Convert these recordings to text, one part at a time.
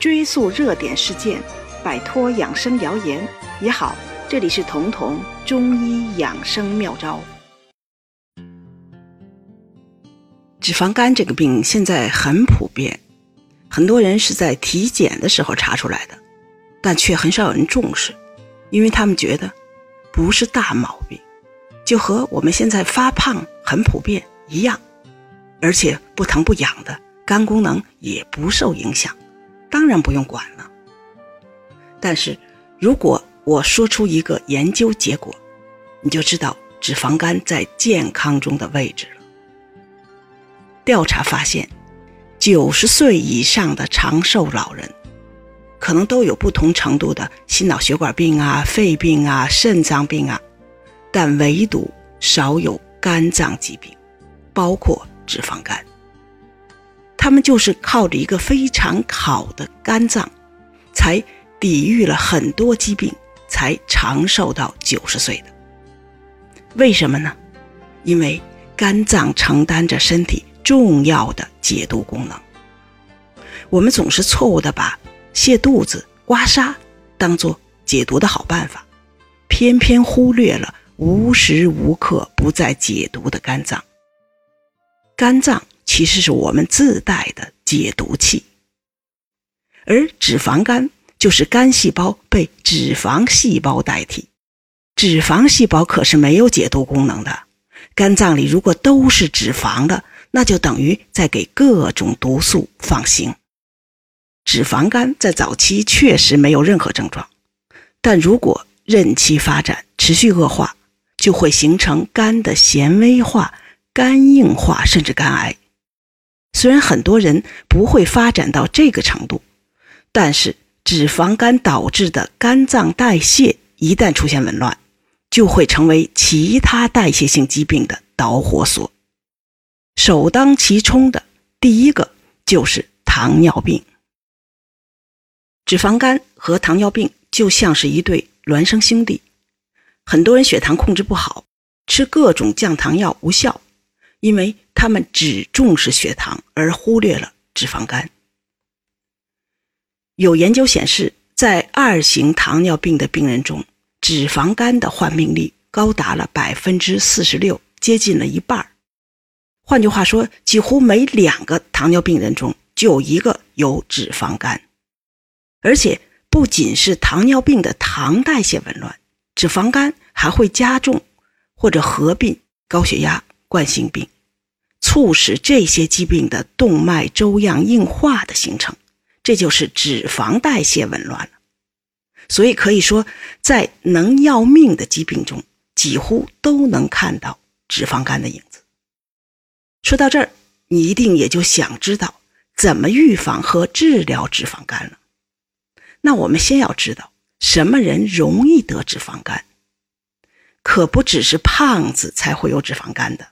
追溯热点事件，摆脱养生谣言也好。这里是彤彤中医养生妙招。脂肪肝这个病现在很普遍，很多人是在体检的时候查出来的，但却很少有人重视，因为他们觉得不是大毛病，就和我们现在发胖很普遍一样，而且不疼不痒的，肝功能也不受影响。当然不用管了。但是，如果我说出一个研究结果，你就知道脂肪肝在健康中的位置了。调查发现，九十岁以上的长寿老人，可能都有不同程度的心脑血管病啊、肺病啊、肾脏病啊，但唯独少有肝脏疾病，包括脂肪肝。他们就是靠着一个非常好的肝脏，才抵御了很多疾病，才长寿到九十岁的。为什么呢？因为肝脏承担着身体重要的解毒功能。我们总是错误的把泻肚子、刮痧当做解毒的好办法，偏偏忽略了无时无刻不在解毒的肝脏。肝脏。其实是我们自带的解毒器，而脂肪肝就是肝细胞被脂肪细胞代替。脂肪细胞可是没有解毒功能的，肝脏里如果都是脂肪的，那就等于在给各种毒素放行。脂肪肝在早期确实没有任何症状，但如果任其发展，持续恶化，就会形成肝的纤维化、肝硬化，甚至肝癌。虽然很多人不会发展到这个程度，但是脂肪肝导致的肝脏代谢一旦出现紊乱，就会成为其他代谢性疾病的导火索。首当其冲的第一个就是糖尿病。脂肪肝和糖尿病就像是一对孪生兄弟，很多人血糖控制不好，吃各种降糖药无效。因为他们只重视血糖，而忽略了脂肪肝。有研究显示，在二型糖尿病的病人中，脂肪肝的患病率高达了百分之四十六，接近了一半换句话说，几乎每两个糖尿病人中就有一个有脂肪肝。而且，不仅是糖尿病的糖代谢紊乱，脂肪肝还会加重或者合并高血压。冠心病，促使这些疾病的动脉粥样硬化的形成，这就是脂肪代谢紊乱了。所以可以说，在能要命的疾病中，几乎都能看到脂肪肝的影子。说到这儿，你一定也就想知道怎么预防和治疗脂肪肝了。那我们先要知道，什么人容易得脂肪肝？可不只是胖子才会有脂肪肝的。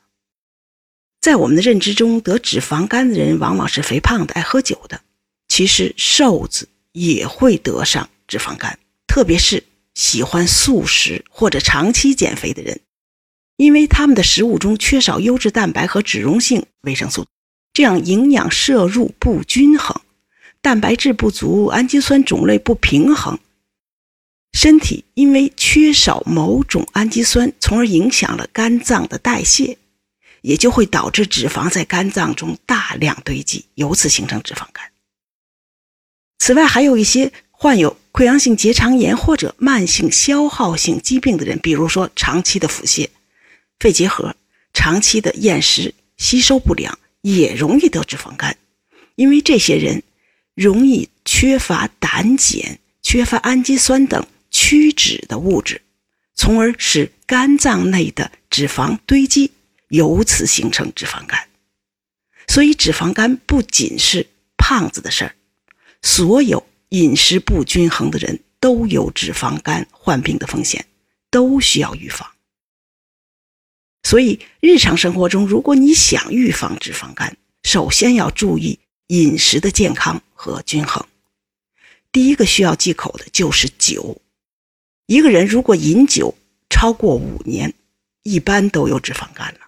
在我们的认知中，得脂肪肝的人往往是肥胖的、爱喝酒的。其实瘦子也会得上脂肪肝，特别是喜欢素食或者长期减肥的人，因为他们的食物中缺少优质蛋白和脂溶性维生素，这样营养摄入不均衡，蛋白质不足，氨基酸种类不平衡，身体因为缺少某种氨基酸，从而影响了肝脏的代谢。也就会导致脂肪在肝脏中大量堆积，由此形成脂肪肝。此外，还有一些患有溃疡性结肠炎或者慢性消耗性疾病的人，比如说长期的腹泻、肺结核、长期的厌食、吸收不良，也容易得脂肪肝。因为这些人容易缺乏胆碱、缺乏氨基酸等驱脂的物质，从而使肝脏内的脂肪堆积。由此形成脂肪肝，所以脂肪肝不仅是胖子的事儿，所有饮食不均衡的人都有脂肪肝患病的风险，都需要预防。所以日常生活中，如果你想预防脂肪肝，首先要注意饮食的健康和均衡。第一个需要忌口的就是酒，一个人如果饮酒超过五年，一般都有脂肪肝了。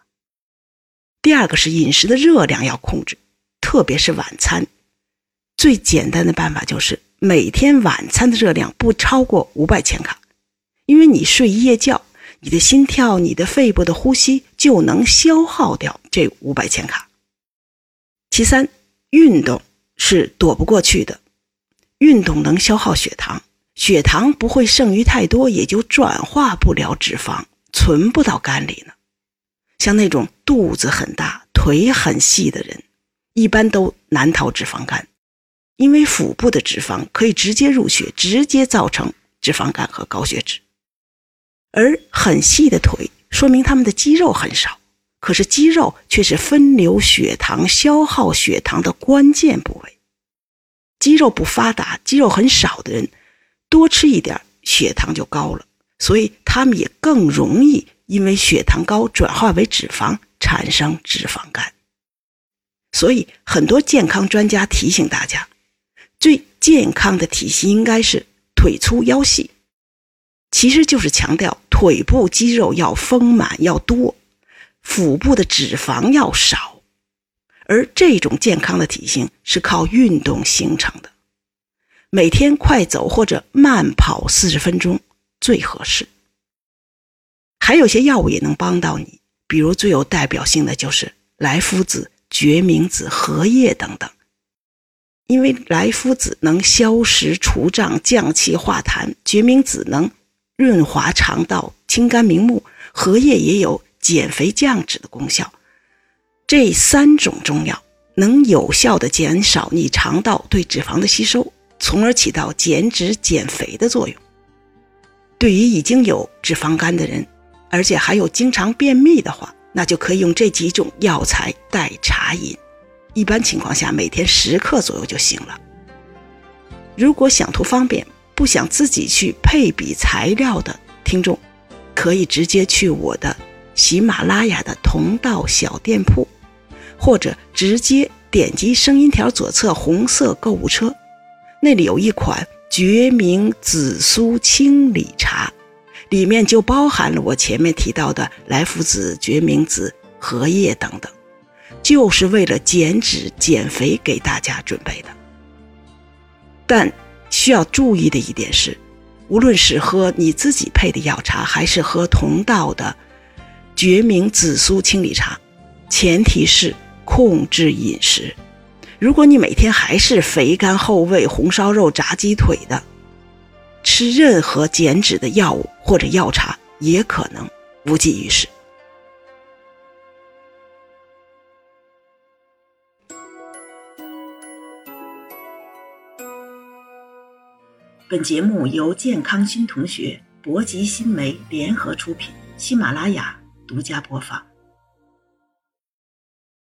第二个是饮食的热量要控制，特别是晚餐，最简单的办法就是每天晚餐的热量不超过五百千卡，因为你睡一夜觉，你的心跳、你的肺部的呼吸就能消耗掉这五百千卡。其三，运动是躲不过去的，运动能消耗血糖，血糖不会剩余太多，也就转化不了脂肪，存不到肝里呢。像那种肚子很大、腿很细的人，一般都难逃脂肪肝。因为腹部的脂肪可以直接入血，直接造成脂肪肝和高血脂，而很细的腿说明他们的肌肉很少，可是肌肉却是分流血糖、消耗血糖的关键部位。肌肉不发达、肌肉很少的人，多吃一点血糖就高了，所以他们也更容易因为血糖高转化为脂肪，产生脂肪肝。所以很多健康专家提醒大家。最健康的体型应该是腿粗腰细，其实就是强调腿部肌肉要丰满要多，腹部的脂肪要少，而这种健康的体型是靠运动形成的。每天快走或者慢跑四十分钟最合适。还有些药物也能帮到你，比如最有代表性的就是莱菔子、决明子、荷叶等等。因为莱菔子能消食除胀、降气化痰，决明子能润滑肠道、清肝明目，荷叶也有减肥降脂的功效。这三种中药能有效的减少你肠道对脂肪的吸收，从而起到减脂减肥的作用。对于已经有脂肪肝的人，而且还有经常便秘的话，那就可以用这几种药材代茶饮。一般情况下，每天十克左右就行了。如果想图方便，不想自己去配比材料的听众，可以直接去我的喜马拉雅的同道小店铺，或者直接点击声音条左侧红色购物车，那里有一款决明紫苏清理茶，里面就包含了我前面提到的莱菔子、决明子、荷叶等等。就是为了减脂减肥给大家准备的，但需要注意的一点是，无论是喝你自己配的药茶，还是喝同道的决明紫苏清理茶，前提是控制饮食。如果你每天还是肥甘厚味、红烧肉、炸鸡腿的，吃任何减脂的药物或者药茶，也可能无济于事。本节目由健康新同学、博吉新媒联合出品，喜马拉雅独家播放。